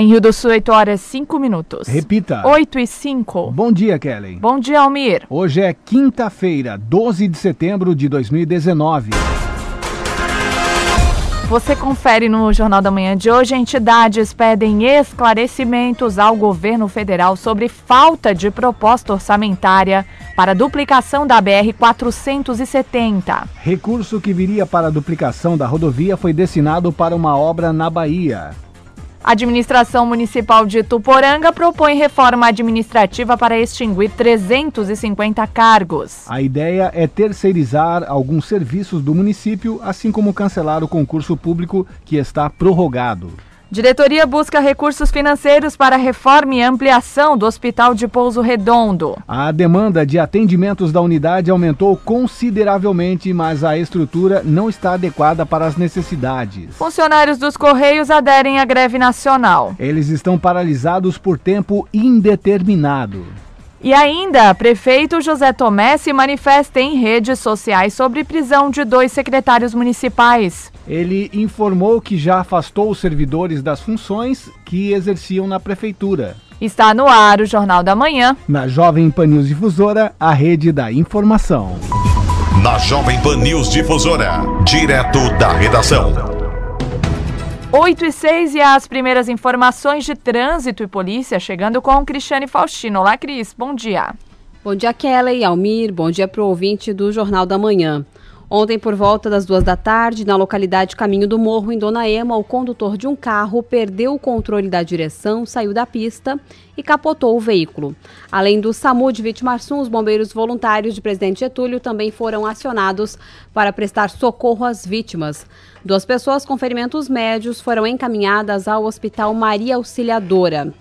Em Rio do Sul, 8 horas 5 minutos. Repita. 8 e 5. Bom dia, Kelly. Bom dia, Almir. Hoje é quinta-feira, 12 de setembro de 2019. Você confere no Jornal da Manhã de hoje. Entidades pedem esclarecimentos ao governo federal sobre falta de proposta orçamentária para a duplicação da BR-470. Recurso que viria para a duplicação da rodovia foi destinado para uma obra na Bahia. A administração municipal de Tuporanga propõe reforma administrativa para extinguir 350 cargos. A ideia é terceirizar alguns serviços do município, assim como cancelar o concurso público que está prorrogado. Diretoria busca recursos financeiros para a reforma e ampliação do Hospital de Pouso Redondo. A demanda de atendimentos da unidade aumentou consideravelmente, mas a estrutura não está adequada para as necessidades. Funcionários dos Correios aderem à greve nacional. Eles estão paralisados por tempo indeterminado. E ainda, prefeito José Tomé se manifesta em redes sociais sobre prisão de dois secretários municipais. Ele informou que já afastou os servidores das funções que exerciam na prefeitura. Está no ar o Jornal da Manhã. Na Jovem Pan News Difusora, a rede da informação. Na Jovem Pan News Difusora, direto da redação. 8 e 6 e as primeiras informações de trânsito e polícia chegando com Cristiane Faustino. Olá, Cris, bom dia. Bom dia, Kelly, Almir, bom dia para o ouvinte do Jornal da Manhã. Ontem, por volta das duas da tarde, na localidade Caminho do Morro, em Dona Ema, o condutor de um carro perdeu o controle da direção, saiu da pista e capotou o veículo. Além do SAMU de Vitimarsum, os bombeiros voluntários de Presidente Getúlio também foram acionados para prestar socorro às vítimas. Duas pessoas com ferimentos médios foram encaminhadas ao Hospital Maria Auxiliadora.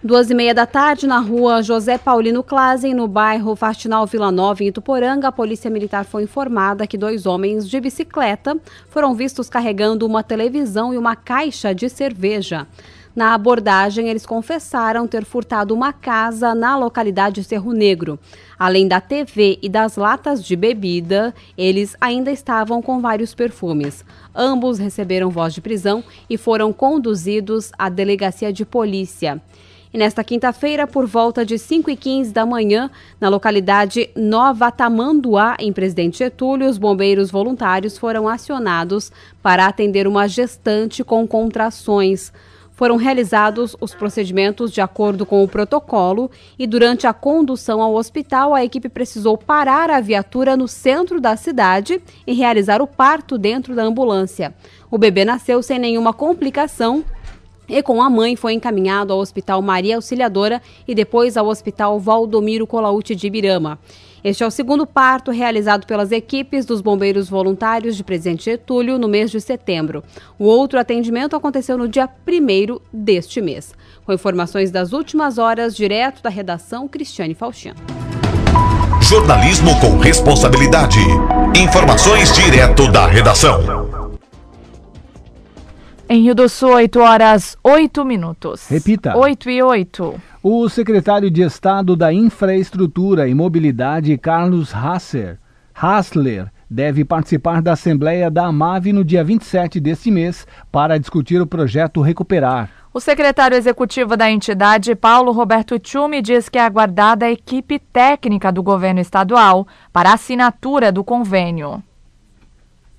Duas e meia da tarde, na rua José Paulino Klazen, no bairro Faxinal Vila Nova, em Ituporanga, a Polícia Militar foi informada que dois homens de bicicleta foram vistos carregando uma televisão e uma caixa de cerveja. Na abordagem, eles confessaram ter furtado uma casa na localidade Cerro Negro. Além da TV e das latas de bebida, eles ainda estavam com vários perfumes. Ambos receberam voz de prisão e foram conduzidos à delegacia de polícia. E nesta quinta-feira, por volta de 5 e 15 da manhã, na localidade Nova Tamanduá, em Presidente Getúlio, os bombeiros voluntários foram acionados para atender uma gestante com contrações. Foram realizados os procedimentos de acordo com o protocolo e, durante a condução ao hospital, a equipe precisou parar a viatura no centro da cidade e realizar o parto dentro da ambulância. O bebê nasceu sem nenhuma complicação e com a mãe foi encaminhado ao Hospital Maria Auxiliadora e depois ao Hospital Valdomiro Colaute de Ibirama. Este é o segundo parto realizado pelas equipes dos bombeiros voluntários de Presidente Getúlio no mês de setembro. O outro atendimento aconteceu no dia 1 deste mês. Com informações das últimas horas, direto da redação, Cristiane Faustino. Jornalismo com responsabilidade. Informações direto da redação. Em Rio do Sul, 8 horas 8 minutos. Repita. 8 e 8. O secretário de Estado da Infraestrutura e Mobilidade, Carlos Hasser, Hassler, deve participar da Assembleia da AMAV no dia 27 deste mês para discutir o projeto Recuperar. O secretário executivo da entidade, Paulo Roberto Tchumi, diz que é aguardada a equipe técnica do governo estadual para a assinatura do convênio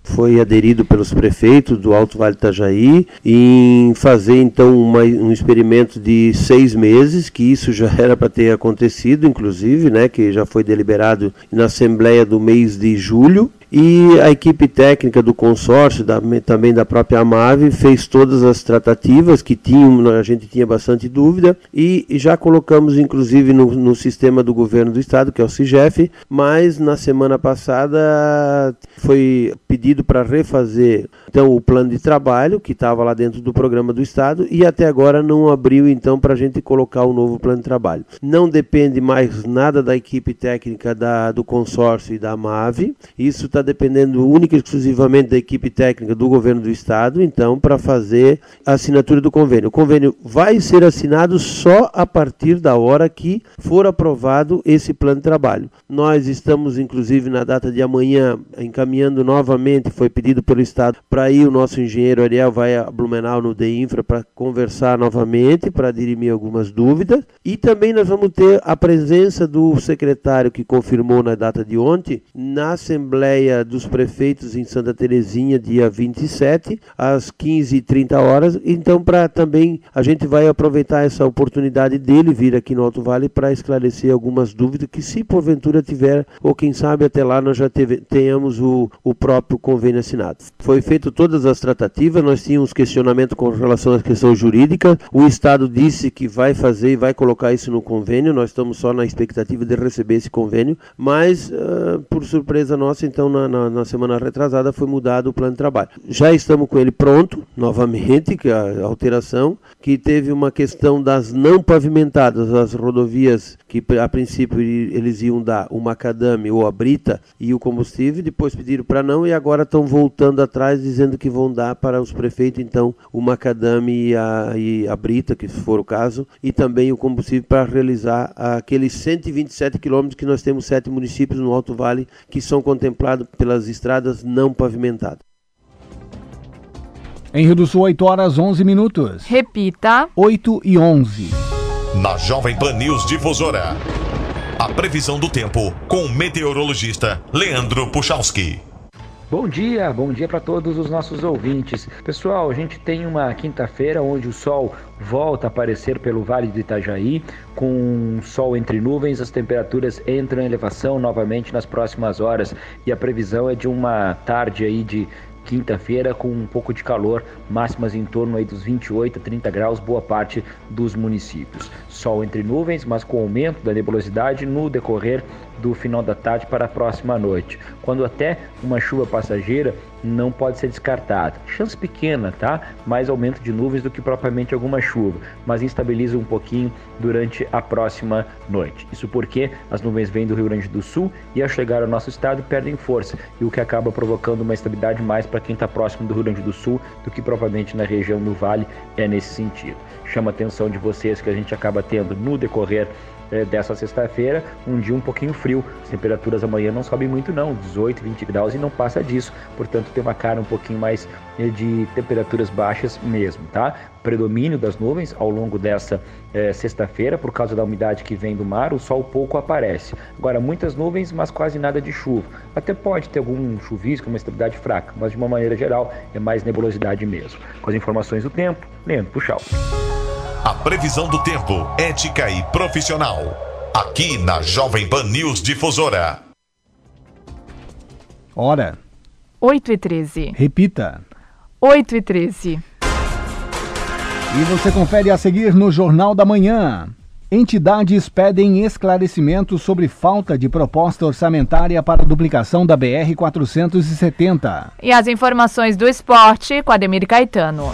foi aderido pelos prefeitos do Alto Vale Itajaí em fazer então uma, um experimento de seis meses, que isso já era para ter acontecido, inclusive, né, que já foi deliberado na Assembleia do mês de julho, e a equipe técnica do consórcio, da, também da própria Amave, fez todas as tratativas que tinham, a gente tinha bastante dúvida, e, e já colocamos inclusive no, no, sistema do governo do estado, que é o CIGEF, mas na semana passada foi pedido para refazer então o plano de trabalho, que estava lá dentro do programa do estado, e até agora não abriu então para a gente colocar o novo plano de trabalho. Não depende mais nada da equipe técnica da, do consórcio e da Amave, isso está está dependendo única e exclusivamente da equipe técnica do governo do estado, então, para fazer a assinatura do convênio. O convênio vai ser assinado só a partir da hora que for aprovado esse plano de trabalho. Nós estamos, inclusive, na data de amanhã, encaminhando novamente, foi pedido pelo estado para ir o nosso engenheiro Ariel vai a Blumenau no DEINFRA para conversar novamente, para dirimir algumas dúvidas. E também nós vamos ter a presença do secretário que confirmou na data de ontem, na Assembleia Assembleia dos Prefeitos em Santa Terezinha, dia 27, às 15h30 horas. Então, para também a gente vai aproveitar essa oportunidade dele vir aqui no Alto Vale para esclarecer algumas dúvidas que, se porventura tiver, ou quem sabe até lá nós já teve, tenhamos o, o próprio convênio assinado. Foi feito todas as tratativas, nós tínhamos questionamento com relação à questão jurídica. O Estado disse que vai fazer e vai colocar isso no convênio. Nós estamos só na expectativa de receber esse convênio, mas uh, por surpresa nossa, então na, na, na, semana retrasada foi mudado o plano de trabalho. Já estamos com ele pronto, novamente, que é a alteração, que teve uma questão das não pavimentadas, as rodovias que a princípio eles iam dar o macadame ou a brita e o combustível, depois pediram para não e agora estão voltando atrás dizendo que vão dar para os prefeitos então o macadame e a, e a brita, que for o caso, e também o combustível para realizar aqueles 127 quilômetros que nós temos sete municípios no Alto Vale que são contemplados pelas estradas não pavimentadas. Em Rio do Sul, 8 horas 11 minutos. Repita. 8 e 11. Na Jovem Pan News Difusora. A previsão do tempo com o meteorologista Leandro Puchalski. Bom dia, bom dia para todos os nossos ouvintes. Pessoal, a gente tem uma quinta-feira onde o sol volta a aparecer pelo Vale do Itajaí, com sol entre nuvens, as temperaturas entram em elevação novamente nas próximas horas e a previsão é de uma tarde aí de quinta-feira com um pouco de calor, máximas em torno aí dos 28 a 30 graus, boa parte dos municípios. Sol entre nuvens, mas com aumento da nebulosidade no decorrer do final da tarde para a próxima noite, quando até uma chuva passageira não pode ser descartada. Chance pequena, tá? Mais aumento de nuvens do que propriamente alguma chuva, mas instabiliza um pouquinho durante a próxima noite. Isso porque as nuvens vêm do Rio Grande do Sul e ao chegar ao nosso estado perdem força, e o que acaba provocando uma estabilidade mais para quem está próximo do Rio Grande do Sul do que propriamente na região do Vale é nesse sentido. Chama a atenção de vocês que a gente acaba tendo no decorrer é, dessa sexta-feira, um dia um pouquinho frio. As temperaturas amanhã não sobem muito não, 18, 20 graus e não passa disso. Portanto, tem uma cara um pouquinho mais é, de temperaturas baixas mesmo, tá? Predomínio das nuvens ao longo dessa é, sexta-feira, por causa da umidade que vem do mar, o sol pouco aparece. Agora, muitas nuvens, mas quase nada de chuva. Até pode ter algum chuvisco, uma estabilidade fraca, mas de uma maneira geral é mais nebulosidade mesmo. Com as informações do tempo, Leandro Puxal. A previsão do tempo, ética e profissional. Aqui na Jovem Pan News Difusora. Hora. 8 e 13. Repita. 8 e 13. E você confere a seguir no Jornal da Manhã. Entidades pedem esclarecimentos sobre falta de proposta orçamentária para a duplicação da BR-470. E as informações do esporte com Ademir Caetano.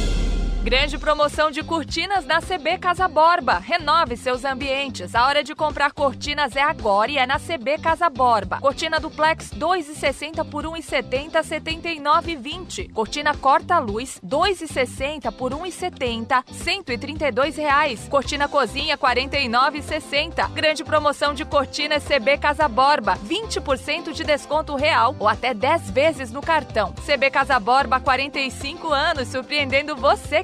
Grande promoção de cortinas na CB Casa Borba. Renove seus ambientes. A hora de comprar cortinas é agora e é na CB Casa Borba. Cortina duplex 2,60 por 1,70, 79,20. Cortina corta-luz 2,60 por 1,70, 132 reais. Cortina cozinha 49,60. Grande promoção de cortinas CB Casa Borba. 20% de desconto real ou até 10 vezes no cartão. CB Casa Borba 45 anos surpreendendo você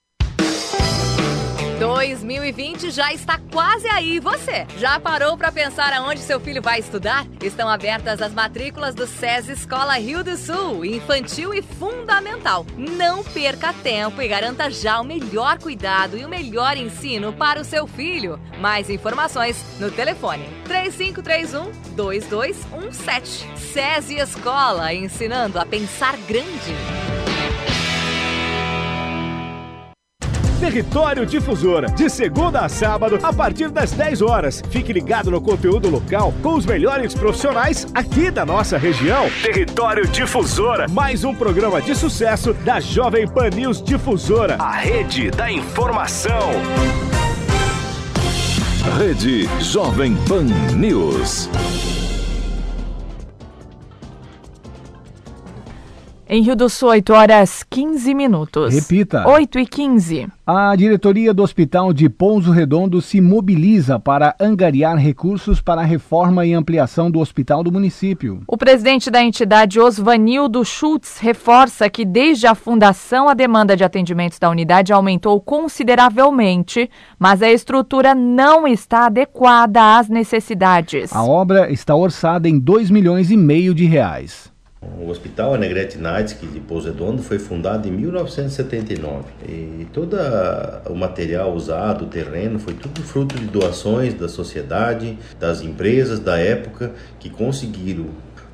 2020 já está quase aí. Você já parou para pensar aonde seu filho vai estudar? Estão abertas as matrículas do SESI Escola Rio do Sul, infantil e fundamental. Não perca tempo e garanta já o melhor cuidado e o melhor ensino para o seu filho. Mais informações no telefone 3531 2217. SESI Escola, ensinando a pensar grande. Território Difusora, de segunda a sábado, a partir das 10 horas. Fique ligado no conteúdo local com os melhores profissionais aqui da nossa região. Território Difusora, mais um programa de sucesso da Jovem Pan News Difusora, a rede da informação. Rede Jovem Pan News. Em Rio do Sul, 8 horas 15 minutos. Repita. 8 e 15. A diretoria do Hospital de Pouso Redondo se mobiliza para angariar recursos para a reforma e ampliação do hospital do município. O presidente da entidade, Osvanildo Schultz, reforça que desde a fundação a demanda de atendimentos da unidade aumentou consideravelmente, mas a estrutura não está adequada às necessidades. A obra está orçada em 2 milhões e meio de reais. O Hospital Anegrete Naitsky de Pouso Redondo foi fundado em 1979 e todo o material usado, o terreno, foi tudo fruto de doações da sociedade, das empresas da época que conseguiram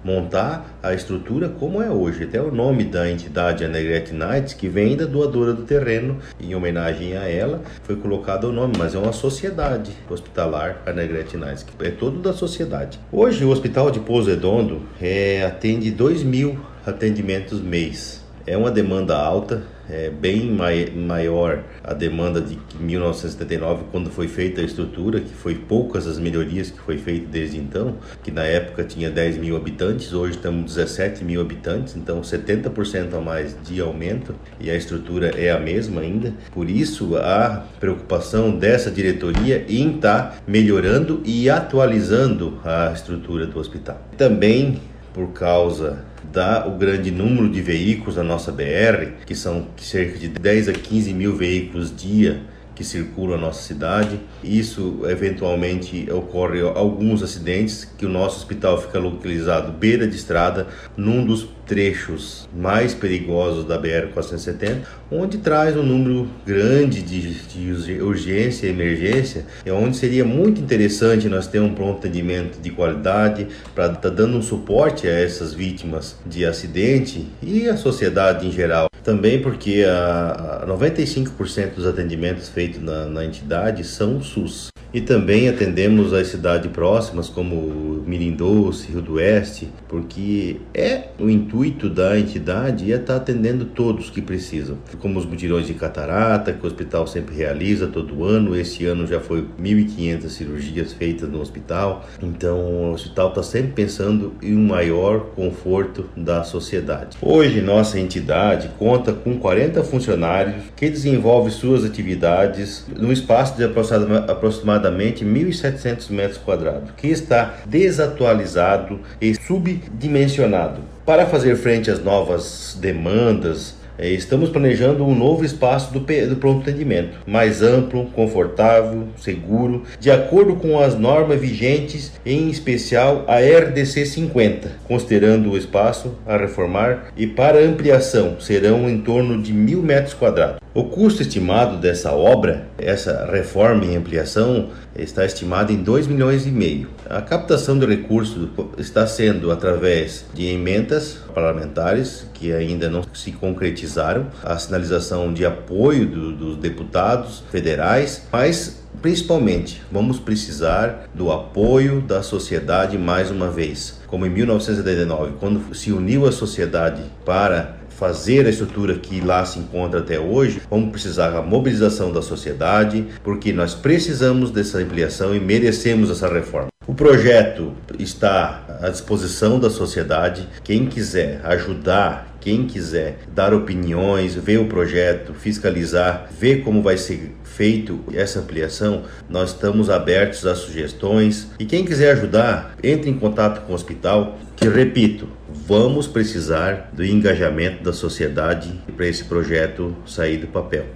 montar a estrutura como é hoje. Até o nome da entidade, a Negrete Knights, que vem da doadora do terreno, em homenagem a ela, foi colocado o nome, mas é uma sociedade hospitalar, a Negrete Knights, que é todo da sociedade. Hoje, o Hospital de Pouso Redondo é, atende 2 mil atendimentos mês. É uma demanda alta, é bem mai, maior a demanda de 1979, quando foi feita a estrutura, que foi poucas as melhorias que foi feita desde então, que na época tinha 10 mil habitantes, hoje estamos 17 mil habitantes, então 70% a mais de aumento e a estrutura é a mesma ainda. Por isso, a preocupação dessa diretoria em estar tá melhorando e atualizando a estrutura do hospital. Também por causa da o grande número de veículos na nossa BR, que são cerca de 10 a 15 mil veículos dia que circulam na nossa cidade. Isso eventualmente ocorre alguns acidentes que o nosso hospital fica localizado beira de estrada, num dos trechos mais perigosos da BR 470, onde traz um número grande de, de urgência e emergência, é onde seria muito interessante nós ter um pronto atendimento de qualidade para estar tá dando um suporte a essas vítimas de acidente e a sociedade em geral. Também porque a, a 95% dos atendimentos feitos na, na entidade são SUS. E também atendemos as cidades próximas, como Mirindoce, Rio do Oeste, porque é o intuito da entidade é estar atendendo todos que precisam, como os mutirões de catarata, que o hospital sempre realiza todo ano. Esse ano já foi 1.500 cirurgias feitas no hospital. Então, o hospital está sempre pensando em um maior conforto da sociedade. Hoje, nossa entidade conta com 40 funcionários que desenvolvem suas atividades num espaço de aproximadamente aproximadamente 1.700 metros quadrados, que está desatualizado e subdimensionado. Para fazer frente às novas demandas é, estamos planejando um novo espaço do, do pronto atendimento, mais amplo, confortável, seguro, de acordo com as normas vigentes, em especial a RDC 50, considerando o espaço a reformar e para ampliação serão em torno de mil metros quadrados. O custo estimado dessa obra, essa reforma e ampliação, está estimado em 2 milhões e meio. A captação de recursos está sendo através de emendas parlamentares que ainda não se concretizaram, a sinalização de apoio do, dos deputados federais, mas principalmente vamos precisar do apoio da sociedade mais uma vez. Como em 1979, quando se uniu a sociedade para fazer a estrutura que lá se encontra até hoje, vamos precisar da mobilização da sociedade, porque nós precisamos dessa ampliação e merecemos essa reforma. O projeto está à disposição da sociedade. Quem quiser ajudar, quem quiser dar opiniões, ver o projeto, fiscalizar, ver como vai ser feito essa ampliação, nós estamos abertos a sugestões. E quem quiser ajudar, entre em contato com o hospital, que repito, vamos precisar do engajamento da sociedade para esse projeto sair do papel.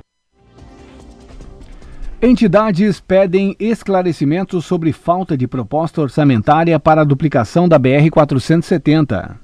Entidades pedem esclarecimentos sobre falta de proposta orçamentária para a duplicação da BR-470.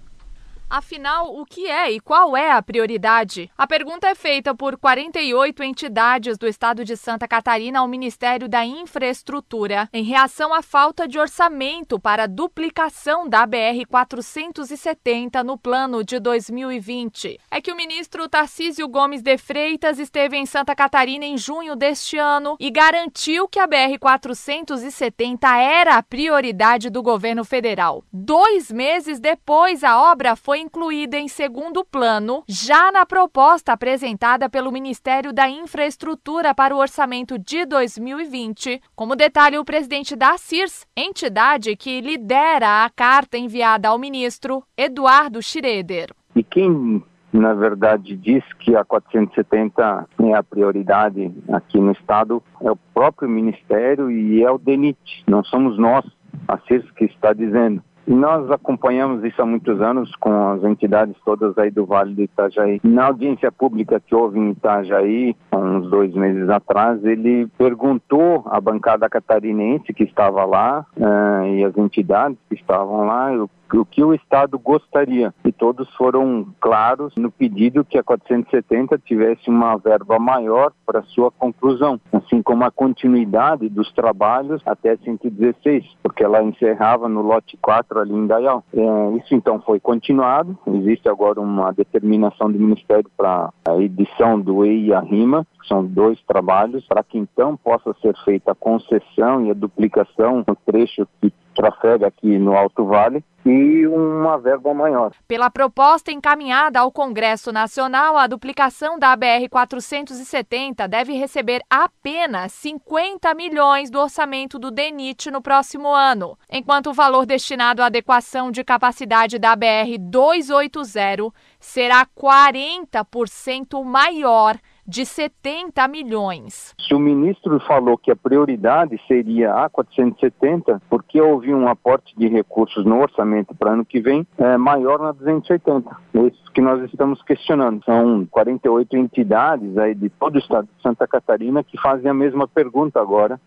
Afinal, o que é e qual é a prioridade? A pergunta é feita por 48 entidades do estado de Santa Catarina ao Ministério da Infraestrutura, em reação à falta de orçamento para a duplicação da BR-470 no plano de 2020. É que o ministro Tarcísio Gomes de Freitas esteve em Santa Catarina em junho deste ano e garantiu que a BR-470 era a prioridade do governo federal. Dois meses depois, a obra foi foi incluída em segundo plano, já na proposta apresentada pelo Ministério da Infraestrutura para o orçamento de 2020, como detalha o presidente da CIRS, entidade que lidera a carta enviada ao ministro, Eduardo Schroeder. E quem na verdade diz que a 470 é a prioridade aqui no estado é o próprio ministério e é o DENIT, não somos nós, a CIRS que está dizendo. Nós acompanhamos isso há muitos anos com as entidades todas aí do Vale do Itajaí. Na audiência pública que houve em Itajaí, há uns dois meses atrás, ele perguntou à bancada catarinense que estava lá uh, e as entidades que estavam lá o que o Estado gostaria. E todos foram claros no pedido que a 470 tivesse uma verba maior para sua conclusão, assim como a continuidade dos trabalhos até 116, porque ela encerrava no lote 4 ali em Dayal. É, isso então foi continuado, existe agora uma determinação do Ministério para a edição do EI a RIMA, que são dois trabalhos, para que então possa ser feita a concessão e a duplicação no trecho que trafega aqui no Alto Vale e uma verba maior. Pela proposta encaminhada ao Congresso Nacional, a duplicação da BR-470 deve receber apenas 50 milhões do orçamento do DENIT no próximo ano, enquanto o valor destinado à adequação de capacidade da BR-280 será 40% maior de 70 milhões. Se o ministro falou que a prioridade seria a 470, porque houve um aporte de recursos no orçamento para ano que vem é maior na 280. É isso que nós estamos questionando. São 48 entidades aí de todo o estado de Santa Catarina que fazem a mesma pergunta agora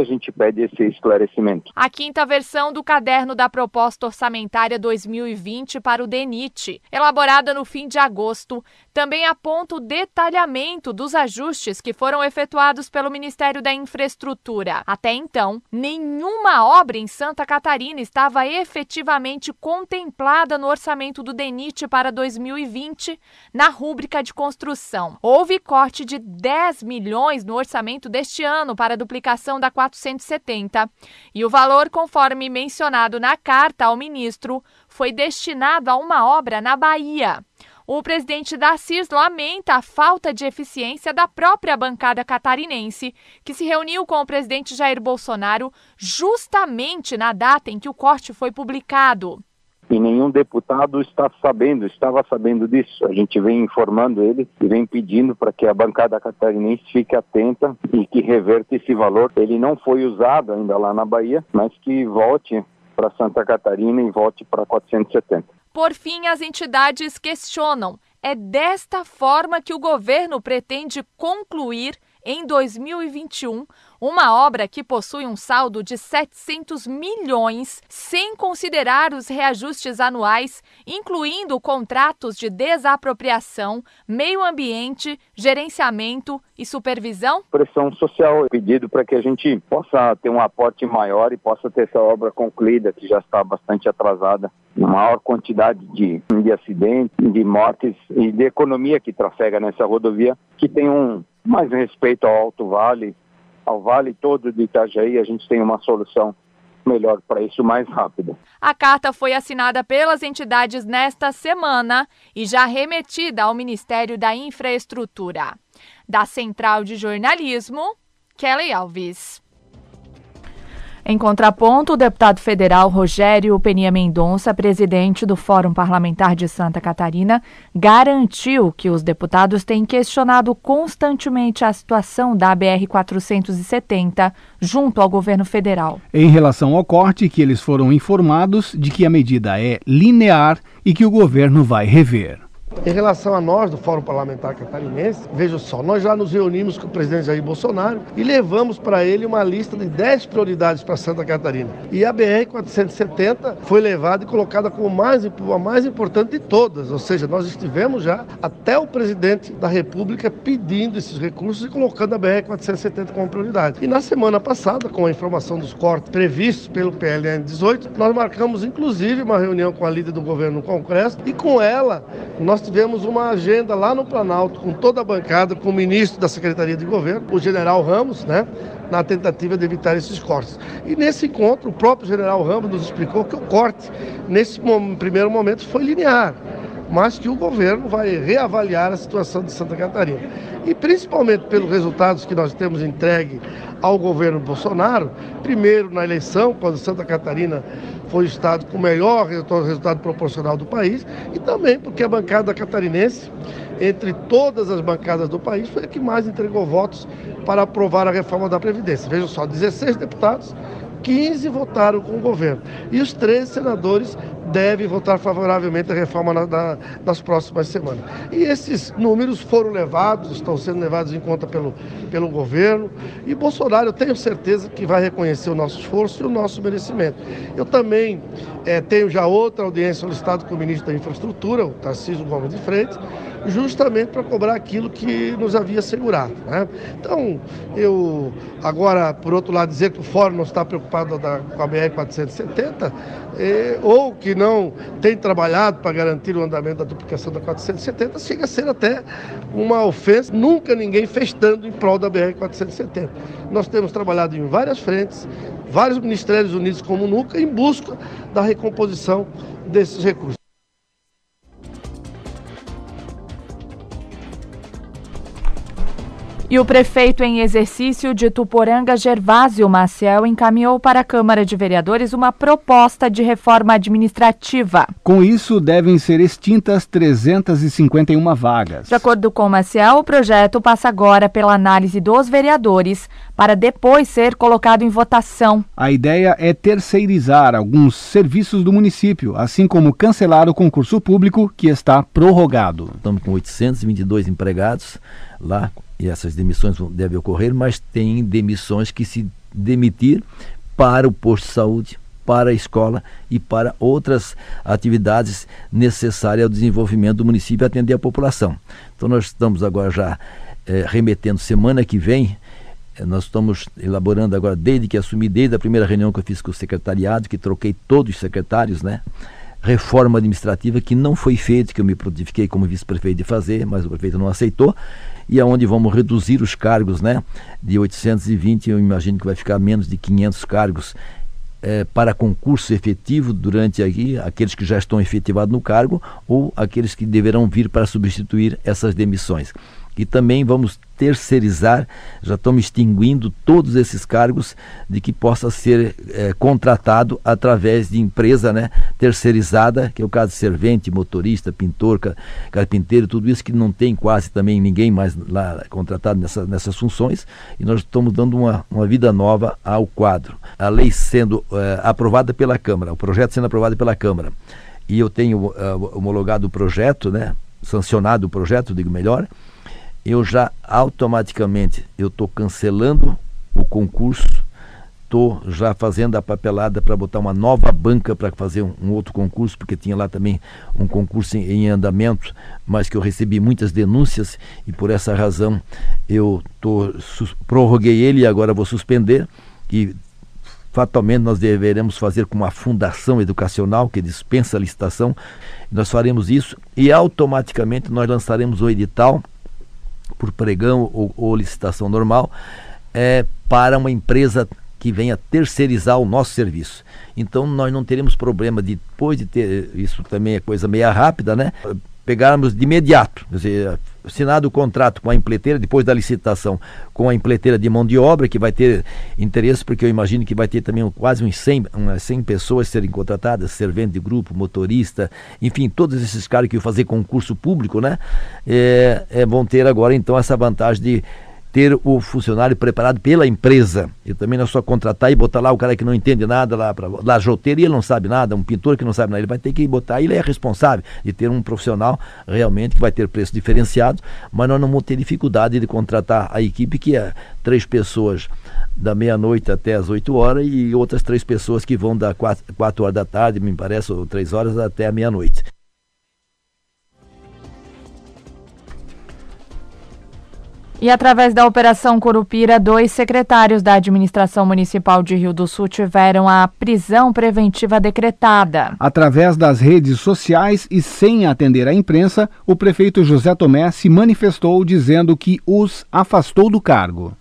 a gente pede esse esclarecimento. A quinta versão do caderno da proposta orçamentária 2020 para o DENIT, elaborada no fim de agosto, também aponta o detalhamento dos ajustes que foram efetuados pelo Ministério da Infraestrutura. Até então, nenhuma obra em Santa Catarina estava efetivamente contemplada no orçamento do DENIT para 2020 na rúbrica de construção. Houve corte de 10 milhões no orçamento deste ano para a duplicação da 470, e o valor, conforme mencionado na carta ao ministro, foi destinado a uma obra na Bahia. O presidente da CIS lamenta a falta de eficiência da própria bancada catarinense, que se reuniu com o presidente Jair Bolsonaro justamente na data em que o corte foi publicado e nenhum deputado está sabendo, estava sabendo disso. A gente vem informando ele e vem pedindo para que a bancada catarinense fique atenta e que reverta esse valor. Ele não foi usado ainda lá na Bahia, mas que volte para Santa Catarina e volte para 470. Por fim, as entidades questionam: é desta forma que o governo pretende concluir em 2021 uma obra que possui um saldo de 700 milhões, sem considerar os reajustes anuais, incluindo contratos de desapropriação, meio ambiente, gerenciamento e supervisão? Pressão social, pedido para que a gente possa ter um aporte maior e possa ter essa obra concluída, que já está bastante atrasada. Maior quantidade de, de acidentes, de mortes e de economia que trafega nessa rodovia, que tem um mais respeito ao Alto Vale, ao vale todo de Itajaí, a gente tem uma solução melhor para isso mais rápido. A carta foi assinada pelas entidades nesta semana e já remetida ao Ministério da Infraestrutura. Da Central de Jornalismo, Kelly Alves. Em contraponto, o deputado federal Rogério Penia Mendonça, presidente do Fórum Parlamentar de Santa Catarina, garantiu que os deputados têm questionado constantemente a situação da BR-470 junto ao governo federal. Em relação ao corte, que eles foram informados de que a medida é linear e que o governo vai rever. Em relação a nós do Fórum Parlamentar Catarinense, veja só, nós já nos reunimos com o presidente Jair Bolsonaro e levamos para ele uma lista de 10 prioridades para Santa Catarina. E a BR-470 foi levada e colocada como mais, a mais importante de todas, ou seja, nós estivemos já até o presidente da República pedindo esses recursos e colocando a BR-470 como prioridade. E na semana passada, com a informação dos cortes previstos pelo PLN 18, nós marcamos inclusive uma reunião com a líder do governo no Congresso e com ela nós nós tivemos uma agenda lá no Planalto com toda a bancada, com o ministro da Secretaria de Governo, o general Ramos, né, na tentativa de evitar esses cortes. E nesse encontro, o próprio general Ramos nos explicou que o corte, nesse primeiro momento, foi linear mas que o governo vai reavaliar a situação de Santa Catarina. E principalmente pelos resultados que nós temos entregue ao governo Bolsonaro, primeiro na eleição, quando Santa Catarina foi o estado com o melhor resultado proporcional do país, e também porque a bancada catarinense, entre todas as bancadas do país, foi a que mais entregou votos para aprovar a reforma da Previdência. Vejam só, 16 deputados 15 votaram com o governo. E os 13 senadores devem votar favoravelmente a reforma na, na, nas próximas semanas. E esses números foram levados, estão sendo levados em conta pelo, pelo governo. E Bolsonaro, eu tenho certeza que vai reconhecer o nosso esforço e o nosso merecimento. Eu também é, tenho já outra audiência solicitada com o ministro da Infraestrutura, o Tarcísio Gomes de Freitas, justamente para cobrar aquilo que nos havia segurado. Né? Então, eu agora, por outro lado, dizer que o Fórum não está preocupado da, com a BR-470, é, ou que não tem trabalhado para garantir o andamento da duplicação da 470, chega a ser até uma ofensa. Nunca ninguém festando em prol da BR-470. Nós temos trabalhado em várias frentes, vários ministérios unidos como nunca, em busca da recomposição desses recursos. E o prefeito em exercício de Tuporanga, Gervásio Maciel, encaminhou para a Câmara de Vereadores uma proposta de reforma administrativa. Com isso, devem ser extintas 351 vagas. De acordo com Maciel, o projeto passa agora pela análise dos vereadores para depois ser colocado em votação. A ideia é terceirizar alguns serviços do município, assim como cancelar o concurso público que está prorrogado. Estamos com 822 empregados lá e essas demissões devem ocorrer, mas tem demissões que se demitir para o posto de saúde, para a escola e para outras atividades necessárias ao desenvolvimento do município e atender a população. Então nós estamos agora já é, remetendo semana que vem, é, nós estamos elaborando agora, desde que assumi, desde a primeira reunião que eu fiz com o secretariado, que troquei todos os secretários, né? reforma administrativa que não foi feita, que eu me prontifiquei como vice-prefeito de fazer, mas o prefeito não aceitou, e aonde vamos reduzir os cargos, né? De 820, eu imagino que vai ficar menos de 500 cargos é, para concurso efetivo durante aqui, aqueles que já estão efetivados no cargo ou aqueles que deverão vir para substituir essas demissões. E também vamos terceirizar, já estamos extinguindo todos esses cargos de que possa ser é, contratado através de empresa né, terceirizada, que é o caso de servente, motorista, pintor, carpinteiro, tudo isso que não tem quase também ninguém mais lá contratado nessa, nessas funções, e nós estamos dando uma, uma vida nova ao quadro. A lei sendo é, aprovada pela Câmara, o projeto sendo aprovado pela Câmara, e eu tenho uh, homologado o projeto, né, sancionado o projeto, digo melhor, eu já automaticamente eu estou cancelando o concurso, estou já fazendo a papelada para botar uma nova banca para fazer um, um, outro concurso, porque tinha lá também um concurso em, em, andamento, mas que eu recebi muitas denúncias e por essa razão eu tô, prorroguei ele e agora vou suspender e fatalmente nós deveremos fazer com uma fundação educacional que dispensa a licitação. Nós faremos isso e automaticamente nós lançaremos o edital por pregão ou, ou licitação normal, é, para uma empresa que venha terceirizar o nosso serviço. Então nós não teremos problema de, depois de ter, isso também é coisa meia rápida, né? Pegarmos de imediato, quer dizer, assinado o contrato com a empleteira, depois da licitação, com a empleteira de mão de obra, que vai ter interesse, porque eu imagino que vai ter também quase uns 100, umas 100 pessoas serem contratadas, servente de grupo, motorista, enfim, todos esses caras que vão fazer concurso público, né? É, é, vão ter agora então essa vantagem de ter o funcionário preparado pela empresa. E também não é só contratar e botar lá o cara que não entende nada lá para lá joteiro e ele não sabe nada, um pintor que não sabe nada, ele vai ter que botar, ele é responsável de ter um profissional realmente que vai ter preço diferenciado, mas nós não vamos ter dificuldade de contratar a equipe que é três pessoas da meia-noite até as 8 horas e outras três pessoas que vão da 4, quatro horas da tarde, me parece, ou 3 horas até a meia-noite. E através da Operação Curupira, dois secretários da Administração Municipal de Rio do Sul tiveram a prisão preventiva decretada. Através das redes sociais e sem atender à imprensa, o prefeito José Tomé se manifestou dizendo que os afastou do cargo.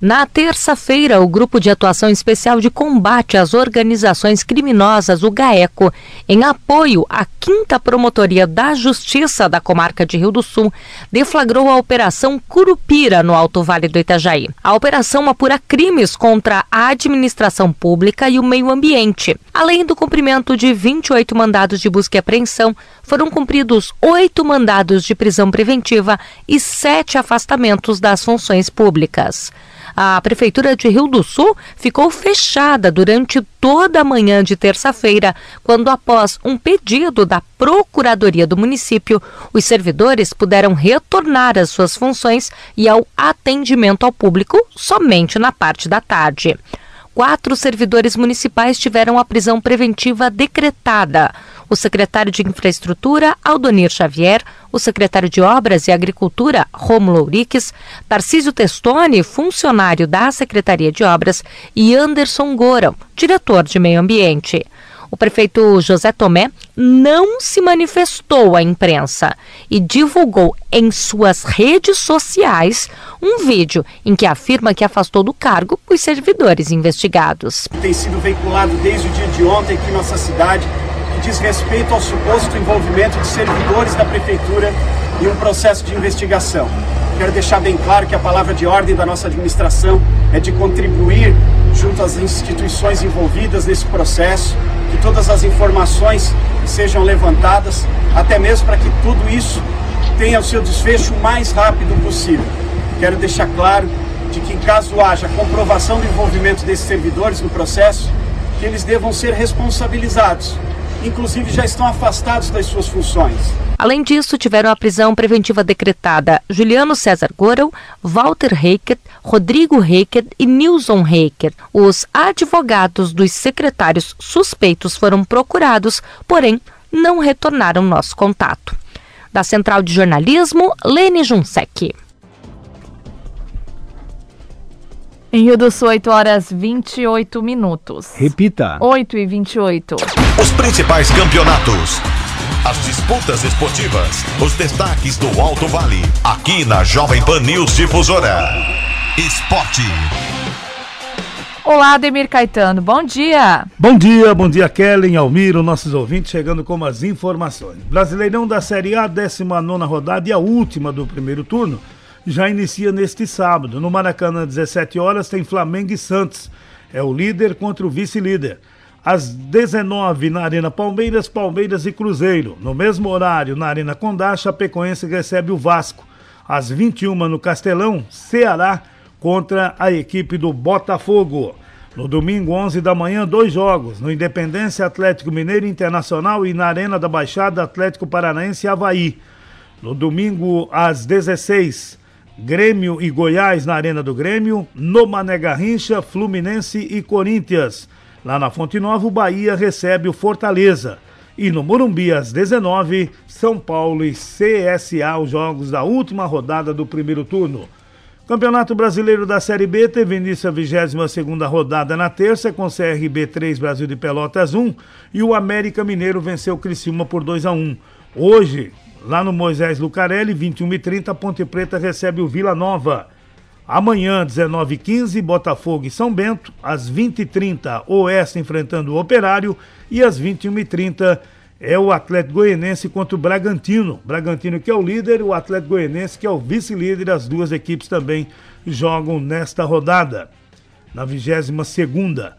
Na terça-feira, o Grupo de Atuação Especial de Combate às Organizações Criminosas, o GAECO, em apoio à 5 Promotoria da Justiça da Comarca de Rio do Sul, deflagrou a Operação Curupira no Alto Vale do Itajaí. A operação apura crimes contra a administração pública e o meio ambiente. Além do cumprimento de 28 mandados de busca e apreensão, foram cumpridos oito mandados de prisão preventiva e sete afastamentos das funções públicas. A Prefeitura de Rio do Sul ficou fechada durante toda a manhã de terça-feira, quando, após um pedido da Procuradoria do município, os servidores puderam retornar às suas funções e ao atendimento ao público somente na parte da tarde quatro servidores municipais tiveram a prisão preventiva decretada. O secretário de Infraestrutura, Aldonir Xavier, o secretário de Obras e Agricultura, Rômulo Ouriques, Tarcísio Testoni, funcionário da Secretaria de Obras, e Anderson Gorão, diretor de Meio Ambiente. O prefeito José Tomé não se manifestou à imprensa e divulgou em suas redes sociais um vídeo em que afirma que afastou do cargo os servidores investigados. Tem sido veiculado desde o dia de ontem aqui em nossa cidade que diz respeito ao suposto envolvimento de servidores da prefeitura em um processo de investigação. Quero deixar bem claro que a palavra de ordem da nossa administração é de contribuir junto às instituições envolvidas nesse processo, que todas as informações sejam levantadas, até mesmo para que tudo isso tenha o seu desfecho o mais rápido possível. Quero deixar claro de que, caso haja comprovação do envolvimento desses servidores no processo, que eles devam ser responsabilizados inclusive já estão afastados das suas funções. Além disso, tiveram a prisão preventiva decretada Juliano César Gorel, Walter Reiker, Rodrigo Reiker e Nilson Reiker. Os advogados dos secretários suspeitos foram procurados, porém não retornaram nosso contato. Da Central de Jornalismo, Lene Junsec. Em Rio do Sul, 8 horas 28 minutos. Repita. 8 e 28. Os principais campeonatos. As disputas esportivas. Os destaques do Alto Vale. Aqui na Jovem Pan News Difusora. Esporte. Olá, Ademir Caetano. Bom dia. Bom dia, bom dia, Kellen, Almiro, nossos ouvintes, chegando com as informações. Brasileirão da Série A, 19 rodada e a última do primeiro turno já inicia neste sábado. No Maracanã, 17 horas, tem Flamengo e Santos. É o líder contra o vice-líder. Às 19 na Arena Palmeiras, Palmeiras e Cruzeiro. No mesmo horário, na Arena Condá, Chapecoense recebe o Vasco. Às 21 no Castelão, Ceará contra a equipe do Botafogo. No domingo, 11 da manhã, dois jogos. No Independência Atlético Mineiro Internacional e na Arena da Baixada Atlético Paranaense Havaí. No domingo, às 16 Grêmio e Goiás na Arena do Grêmio, no Mané Garrincha, Fluminense e Corinthians. Lá na Fonte Nova, o Bahia recebe o Fortaleza. E no Morumbi, às 19, São Paulo e CSA, os jogos da última rodada do primeiro turno. Campeonato Brasileiro da Série B teve início a 22 rodada na terça, com CRB 3, Brasil de Pelotas 1, e o América Mineiro venceu o Criciúma por 2 a 1. Hoje, Lá no Moisés Lucarelli, 21 e 30 Ponte Preta recebe o Vila Nova. Amanhã, 19h15, Botafogo e São Bento. Às 20h30, Oeste enfrentando o Operário. E às 21h30 é o Atlético Goianense contra o Bragantino. Bragantino que é o líder, o Atlético Goianense que é o vice-líder. As duas equipes também jogam nesta rodada, na 22 segunda.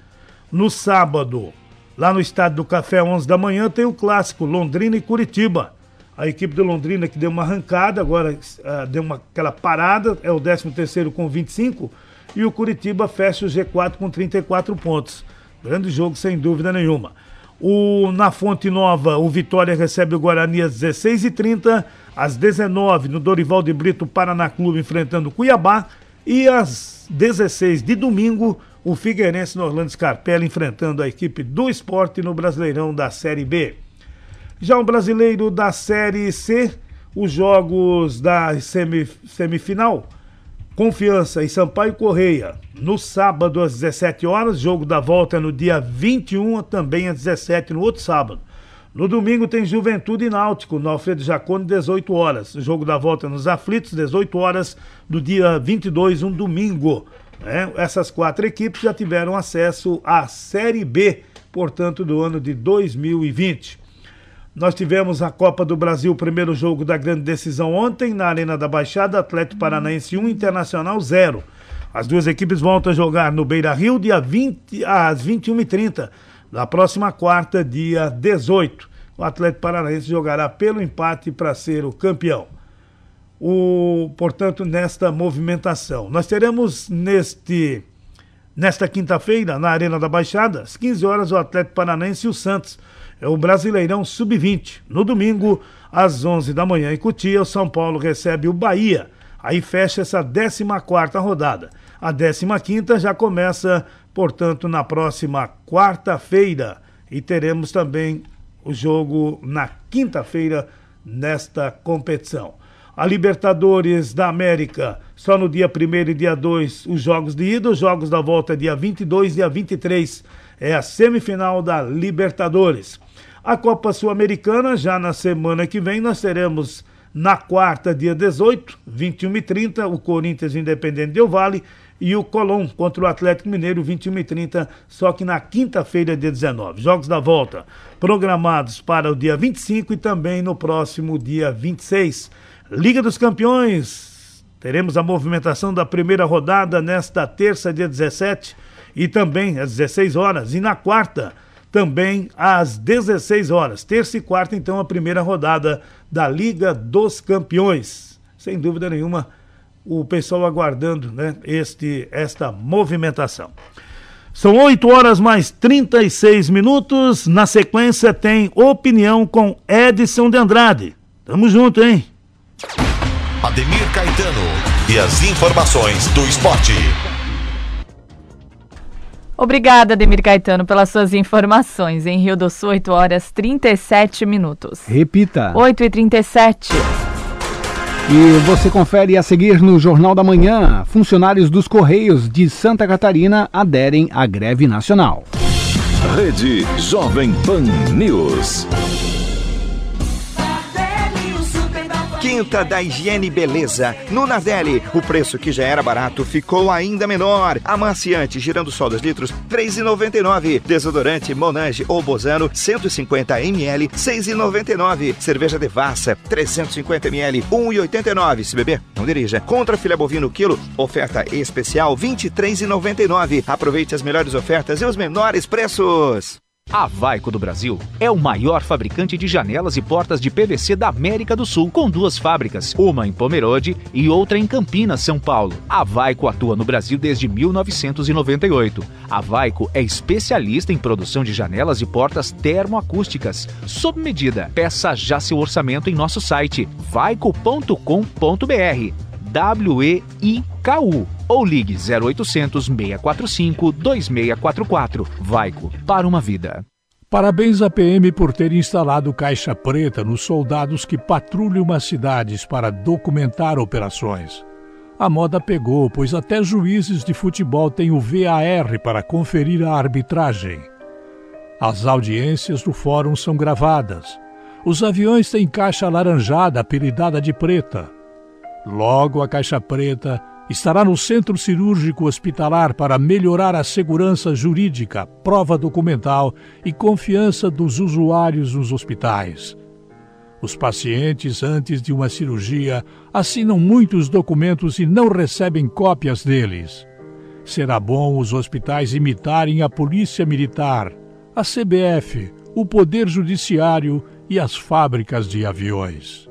No sábado, lá no Estádio do Café, 11 da manhã, tem o clássico Londrina e Curitiba. A equipe do Londrina que deu uma arrancada, agora uh, deu uma, aquela parada, é o 13 terceiro com 25, e o Curitiba fecha o G4 com 34 pontos. Grande jogo, sem dúvida nenhuma. O, na Fonte Nova, o Vitória recebe o Guarani às 16h30. Às 19 no Dorival de Brito, Paraná Clube enfrentando o Cuiabá. E às 16 de domingo, o Figueirense no Orlando Scarpelli enfrentando a equipe do esporte no Brasileirão da Série B. Já o brasileiro da Série C, os jogos da semifinal Confiança e Sampaio Correia, no sábado às 17 horas. Jogo da volta no dia 21, também às 17, no outro sábado. No domingo tem Juventude e Náutico, no Alfredo Jacone, 18 horas. Jogo da volta nos Aflitos, 18 horas do dia 22, um domingo. É, essas quatro equipes já tiveram acesso à Série B, portanto, do ano de 2020. Nós tivemos a Copa do Brasil, o primeiro jogo da grande decisão ontem, na Arena da Baixada, Atlético Paranaense 1, Internacional 0. As duas equipes voltam a jogar no Beira Rio, dia 20, às 21h30, na próxima quarta, dia 18. O Atlético Paranaense jogará pelo empate para ser o campeão. O, portanto, nesta movimentação. Nós teremos neste nesta quinta-feira, na Arena da Baixada, às 15 horas, o Atlético Paranaense e o Santos é o Brasileirão Sub-20. No domingo, às 11 da manhã, em Cutia, o São Paulo recebe o Bahia. Aí fecha essa 14 rodada. A 15 já começa, portanto, na próxima quarta-feira. E teremos também o jogo na quinta-feira nesta competição. A Libertadores da América, só no dia 1 e dia 2, os jogos de ida, os jogos da volta dia 22 e dia 23. É a semifinal da Libertadores. A Copa Sul-Americana, já na semana que vem, nós teremos na quarta, dia 18, 21 e 30, o Corinthians Independente Del Vale e o Colom contra o Atlético Mineiro, 21 e 30, só que na quinta-feira, dia 19. Jogos da volta programados para o dia 25 e também no próximo dia 26. Liga dos Campeões, teremos a movimentação da primeira rodada nesta terça, dia 17, e também às 16 horas. E na quarta, também às 16 horas. Terça e quarta, então, a primeira rodada da Liga dos Campeões. Sem dúvida nenhuma, o pessoal aguardando né, este, esta movimentação. São 8 horas mais 36 minutos. Na sequência, tem opinião com Edson de Andrade. Tamo junto, hein? Ademir Caetano e as informações do esporte. Obrigada, Demir Caetano, pelas suas informações. Em Rio do Sul, 8 horas 37 minutos. Repita. 8 e 37 e você confere a seguir no Jornal da Manhã. Funcionários dos Correios de Santa Catarina aderem à greve nacional. Rede Jovem Pan News. Quinta da Higiene Beleza. No Nardelli, o preço que já era barato ficou ainda menor. Amaciante girando sol 2 litros, R$ 3,99. Desodorante Monange ou Bozano, 150 ml, R$ 6,99. Cerveja Devassa, 350 ml, R$ 1,89. Se beber, não dirija. Contra filé bovino quilo, oferta especial, R$ 23,99. Aproveite as melhores ofertas e os menores preços. A Vaico do Brasil é o maior fabricante de janelas e portas de PVC da América do Sul, com duas fábricas, uma em Pomerode e outra em Campinas, São Paulo. A Vaico atua no Brasil desde 1998. A Vaico é especialista em produção de janelas e portas termoacústicas, sob medida. Peça já seu orçamento em nosso site vaico.com.br. W-E-I-K-U ou ligue 0800 645 2644. Vaico, para uma vida. Parabéns à PM por ter instalado caixa preta nos soldados que patrulham as cidades para documentar operações. A moda pegou, pois até juízes de futebol têm o VAR para conferir a arbitragem. As audiências do fórum são gravadas. Os aviões têm caixa alaranjada apelidada de preta. Logo, a caixa preta estará no Centro Cirúrgico Hospitalar para melhorar a segurança jurídica, prova documental e confiança dos usuários nos hospitais. Os pacientes, antes de uma cirurgia, assinam muitos documentos e não recebem cópias deles. Será bom os hospitais imitarem a Polícia Militar, a CBF, o Poder Judiciário e as fábricas de aviões.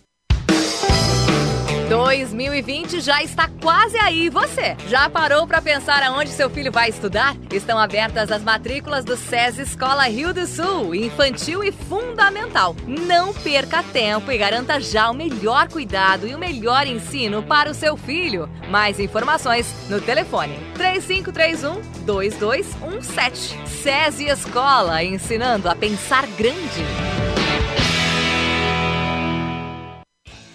2020 já está quase aí. Você já parou para pensar aonde seu filho vai estudar? Estão abertas as matrículas do SES Escola Rio do Sul, infantil e fundamental. Não perca tempo e garanta já o melhor cuidado e o melhor ensino para o seu filho. Mais informações no telefone 3531 2217. SES Escola, ensinando a pensar grande.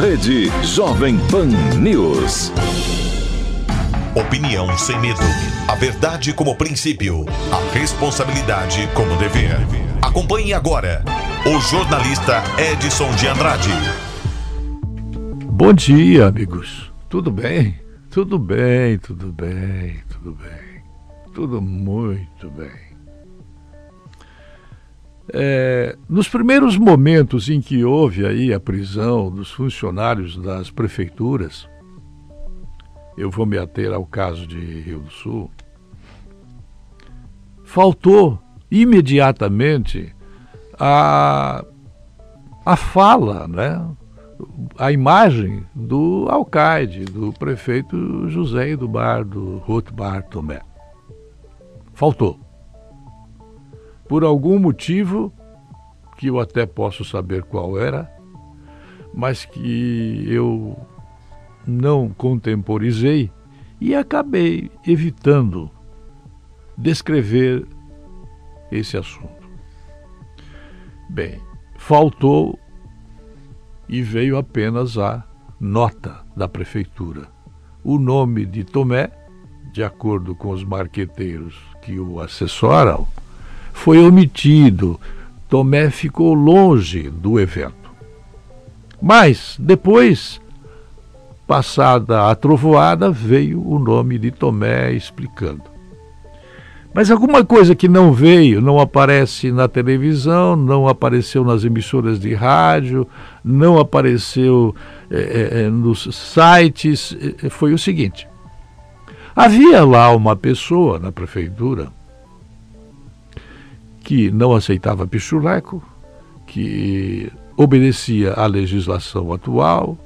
Rede Jovem Pan News. Opinião sem medo. A verdade como princípio. A responsabilidade como dever. Acompanhe agora o jornalista Edson de Andrade. Bom dia, amigos. Tudo bem? Tudo bem, tudo bem, tudo bem. Tudo muito bem. É, nos primeiros momentos em que houve aí a prisão dos funcionários das prefeituras, eu vou me ater ao caso de Rio do Sul, faltou imediatamente a, a fala, né? a imagem do alcaide, do prefeito José Eduardo Rothbar Tomé. Faltou por algum motivo que eu até posso saber qual era, mas que eu não contemporizei e acabei evitando descrever esse assunto. Bem, faltou e veio apenas a nota da prefeitura. O nome de Tomé, de acordo com os marqueteiros que o assessoram, foi omitido. Tomé ficou longe do evento. Mas, depois, passada a trovoada, veio o nome de Tomé explicando. Mas alguma coisa que não veio, não aparece na televisão, não apareceu nas emissoras de rádio, não apareceu é, é, nos sites, foi o seguinte: havia lá uma pessoa na prefeitura que não aceitava pichuleco, que obedecia à legislação atual,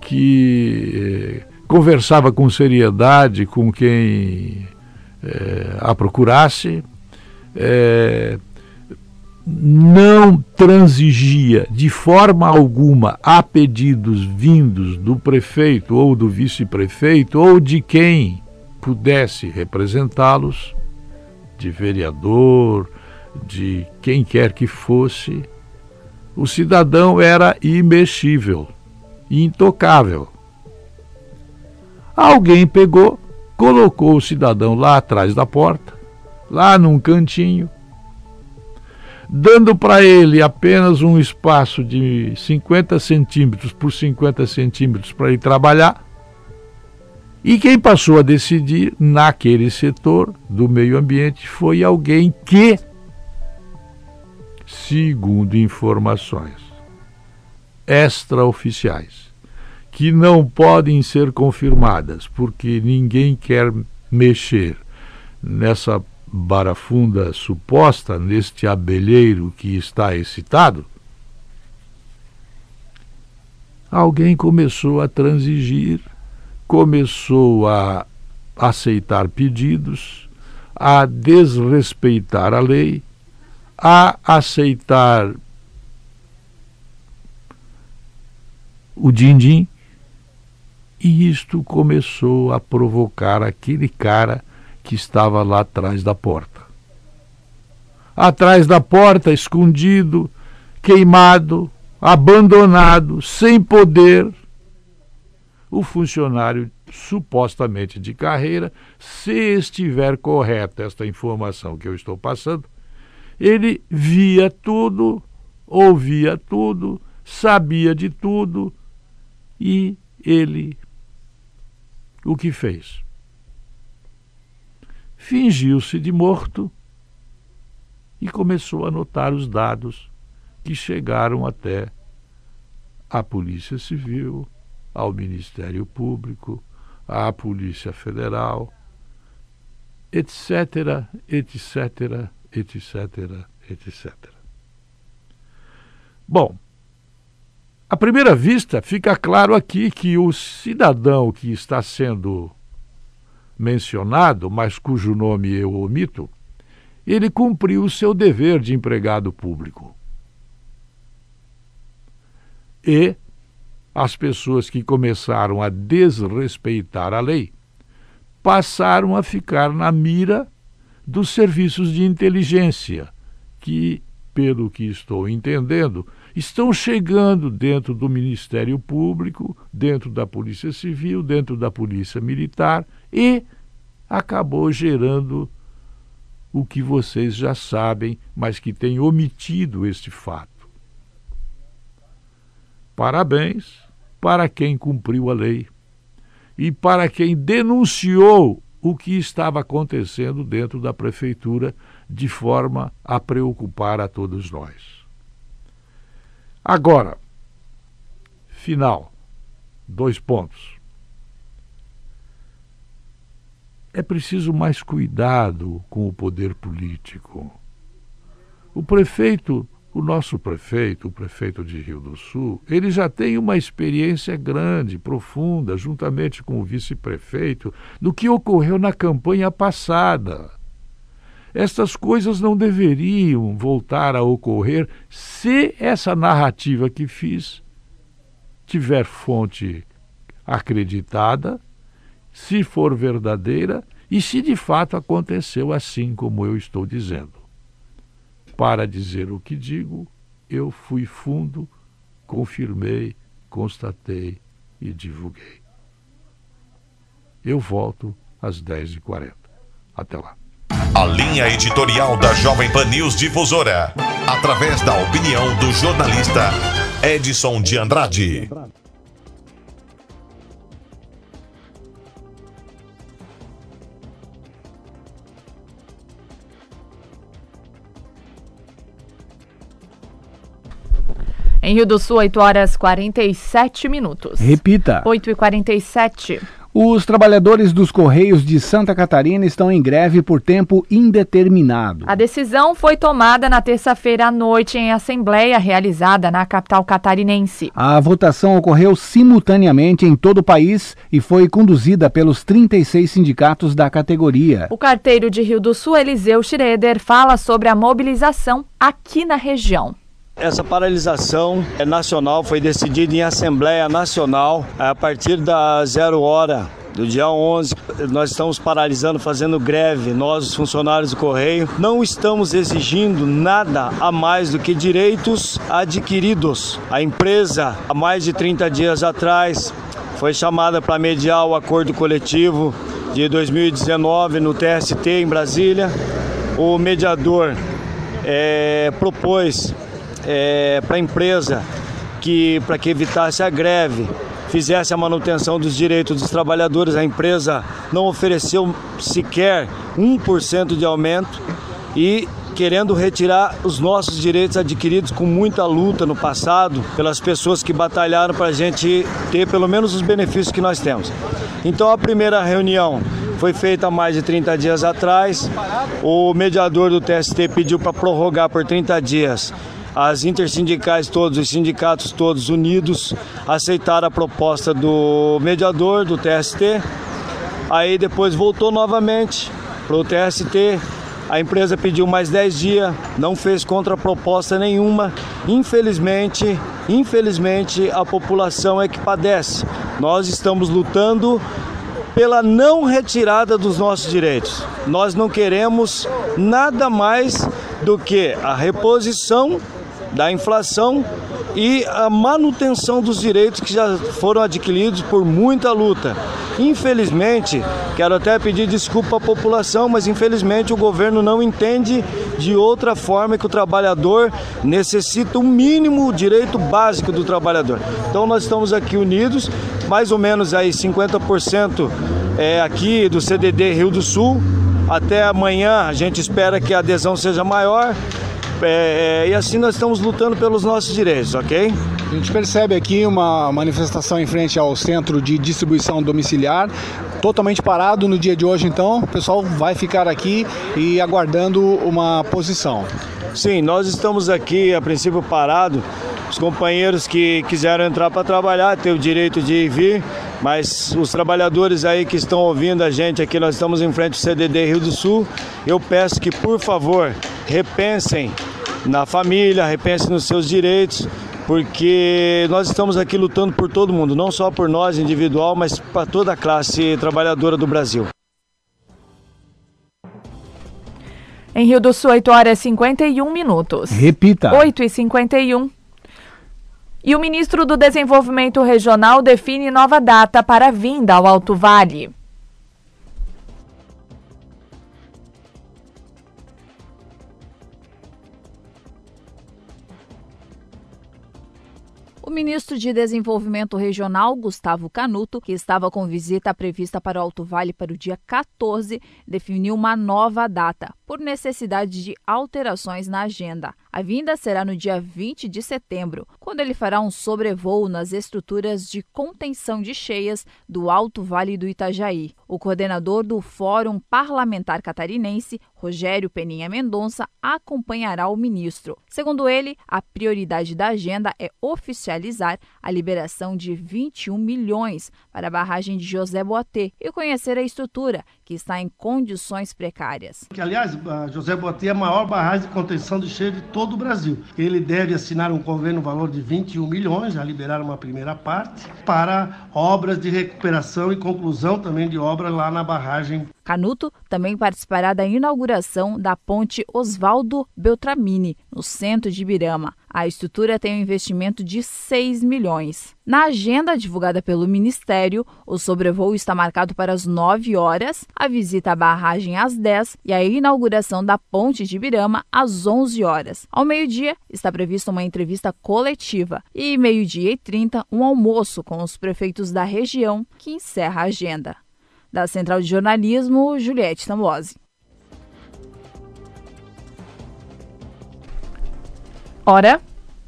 que eh, conversava com seriedade com quem eh, a procurasse, eh, não transigia de forma alguma a pedidos vindos do prefeito ou do vice-prefeito ou de quem pudesse representá-los, de vereador, de quem quer que fosse, o cidadão era imexível, intocável. Alguém pegou, colocou o cidadão lá atrás da porta, lá num cantinho, dando para ele apenas um espaço de 50 centímetros por 50 centímetros para ele trabalhar. E quem passou a decidir naquele setor do meio ambiente foi alguém que, segundo informações extraoficiais, que não podem ser confirmadas, porque ninguém quer mexer nessa barafunda suposta neste abelheiro que está excitado, alguém começou a transigir, começou a aceitar pedidos, a desrespeitar a lei, a aceitar o din-din, e isto começou a provocar aquele cara que estava lá atrás da porta. Atrás da porta, escondido, queimado, abandonado, sem poder, o funcionário supostamente de carreira, se estiver correta esta informação que eu estou passando, ele via tudo, ouvia tudo, sabia de tudo e ele o que fez? fingiu-se de morto e começou a anotar os dados que chegaram até a Polícia Civil, ao Ministério Público, à Polícia Federal, etc., etc., etc., etc. Bom, à primeira vista, fica claro aqui que o cidadão que está sendo mencionado, mas cujo nome eu omito, ele cumpriu o seu dever de empregado público. E as pessoas que começaram a desrespeitar a lei passaram a ficar na mira dos serviços de inteligência, que, pelo que estou entendendo, estão chegando dentro do Ministério Público, dentro da Polícia Civil, dentro da Polícia Militar e acabou gerando o que vocês já sabem, mas que tem omitido este fato. Parabéns para quem cumpriu a lei e para quem denunciou o que estava acontecendo dentro da prefeitura de forma a preocupar a todos nós. Agora, final, dois pontos. é preciso mais cuidado com o poder político. O prefeito, o nosso prefeito, o prefeito de Rio do Sul, ele já tem uma experiência grande, profunda, juntamente com o vice-prefeito, do que ocorreu na campanha passada. Estas coisas não deveriam voltar a ocorrer se essa narrativa que fiz tiver fonte acreditada se for verdadeira e se de fato aconteceu assim como eu estou dizendo. Para dizer o que digo, eu fui fundo, confirmei, constatei e divulguei. Eu volto às 10h40. Até lá. A linha editorial da Jovem Pan News Difusora, através da opinião do jornalista Edson de Andrade. Em Rio do Sul, 8 horas 47 minutos. Repita. 8 e 47. Os trabalhadores dos Correios de Santa Catarina estão em greve por tempo indeterminado. A decisão foi tomada na terça-feira à noite em assembleia realizada na capital catarinense. A votação ocorreu simultaneamente em todo o país e foi conduzida pelos 36 sindicatos da categoria. O carteiro de Rio do Sul, Eliseu Schroeder, fala sobre a mobilização aqui na região. Essa paralisação nacional foi decidida em Assembleia Nacional a partir da zero hora do dia 11, nós estamos paralisando, fazendo greve. Nós, os funcionários do Correio, não estamos exigindo nada a mais do que direitos adquiridos. A empresa, há mais de 30 dias atrás, foi chamada para mediar o acordo coletivo de 2019 no TST em Brasília. O mediador é, propôs é, para a empresa que, para que evitasse a greve, fizesse a manutenção dos direitos dos trabalhadores. A empresa não ofereceu sequer 1% de aumento e querendo retirar os nossos direitos adquiridos com muita luta no passado pelas pessoas que batalharam para a gente ter pelo menos os benefícios que nós temos. Então a primeira reunião foi feita há mais de 30 dias atrás. O mediador do TST pediu para prorrogar por 30 dias. As intersindicais todos, os sindicatos todos unidos, aceitaram a proposta do mediador do TST. Aí depois voltou novamente para o TST, a empresa pediu mais 10 dias, não fez contraproposta nenhuma. Infelizmente, infelizmente a população é que padece. Nós estamos lutando pela não retirada dos nossos direitos. Nós não queremos nada mais do que a reposição da inflação e a manutenção dos direitos que já foram adquiridos por muita luta. Infelizmente, quero até pedir desculpa à população, mas infelizmente o governo não entende de outra forma que o trabalhador necessita o um mínimo direito básico do trabalhador. Então nós estamos aqui unidos, mais ou menos aí 50% é aqui do CDD Rio do Sul. Até amanhã a gente espera que a adesão seja maior. É, e assim nós estamos lutando pelos nossos direitos, ok? A gente percebe aqui uma manifestação em frente ao centro de distribuição domiciliar, totalmente parado no dia de hoje, então o pessoal vai ficar aqui e aguardando uma posição. Sim, nós estamos aqui a princípio parado. Os companheiros que quiseram entrar para trabalhar têm o direito de vir, mas os trabalhadores aí que estão ouvindo a gente aqui, nós estamos em frente ao CDD Rio do Sul. Eu peço que, por favor, repensem na família, repensem nos seus direitos, porque nós estamos aqui lutando por todo mundo, não só por nós individual, mas para toda a classe trabalhadora do Brasil. Em Rio do Sul, 8 horas e 51 minutos. Repita. 8 e 51. E o ministro do Desenvolvimento Regional define nova data para a vinda ao Alto Vale. O ministro de Desenvolvimento Regional, Gustavo Canuto, que estava com visita prevista para o Alto Vale para o dia 14, definiu uma nova data, por necessidade de alterações na agenda. A vinda será no dia 20 de setembro, quando ele fará um sobrevoo nas estruturas de contenção de cheias do Alto Vale do Itajaí. O coordenador do Fórum Parlamentar Catarinense, Rogério Peninha Mendonça, acompanhará o ministro. Segundo ele, a prioridade da agenda é oficializar a liberação de 21 milhões para a barragem de José Boatê e conhecer a estrutura, que está em condições precárias. Que, aliás, José Boatê é a maior barragem de contenção de cheia de todo o Brasil. Ele deve assinar um convênio no valor de 21 milhões, já liberaram uma primeira parte, para obras de recuperação e conclusão também de obras lá na barragem Canuto também participará da inauguração da ponte Oswaldo Beltramini, no centro de Ibirama. A estrutura tem um investimento de 6 milhões. Na agenda divulgada pelo Ministério, o sobrevoo está marcado para as 9 horas, a visita à barragem às 10 e a inauguração da ponte de Ibirama às 11 horas. Ao meio-dia, está prevista uma entrevista coletiva e meio-dia e 30, um almoço com os prefeitos da região, que encerra a agenda. Da Central de Jornalismo, Juliette Tambosi. Hora.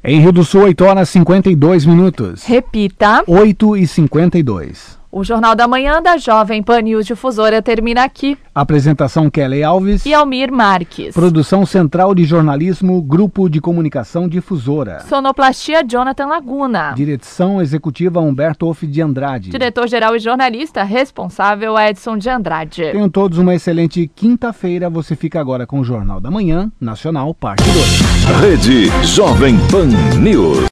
Em Rio do Sul, 8 horas 52 minutos. Repita. 8 e 52. O Jornal da Manhã da Jovem Pan News Difusora termina aqui. Apresentação Kelly Alves e Almir Marques. Produção Central de Jornalismo, Grupo de Comunicação Difusora. Sonoplastia Jonathan Laguna. Direção Executiva Humberto Off de Andrade. Diretor-Geral e Jornalista responsável Edson de Andrade. Tenham todos uma excelente quinta-feira. Você fica agora com o Jornal da Manhã, Nacional, parte 2. Rede Jovem Pan News.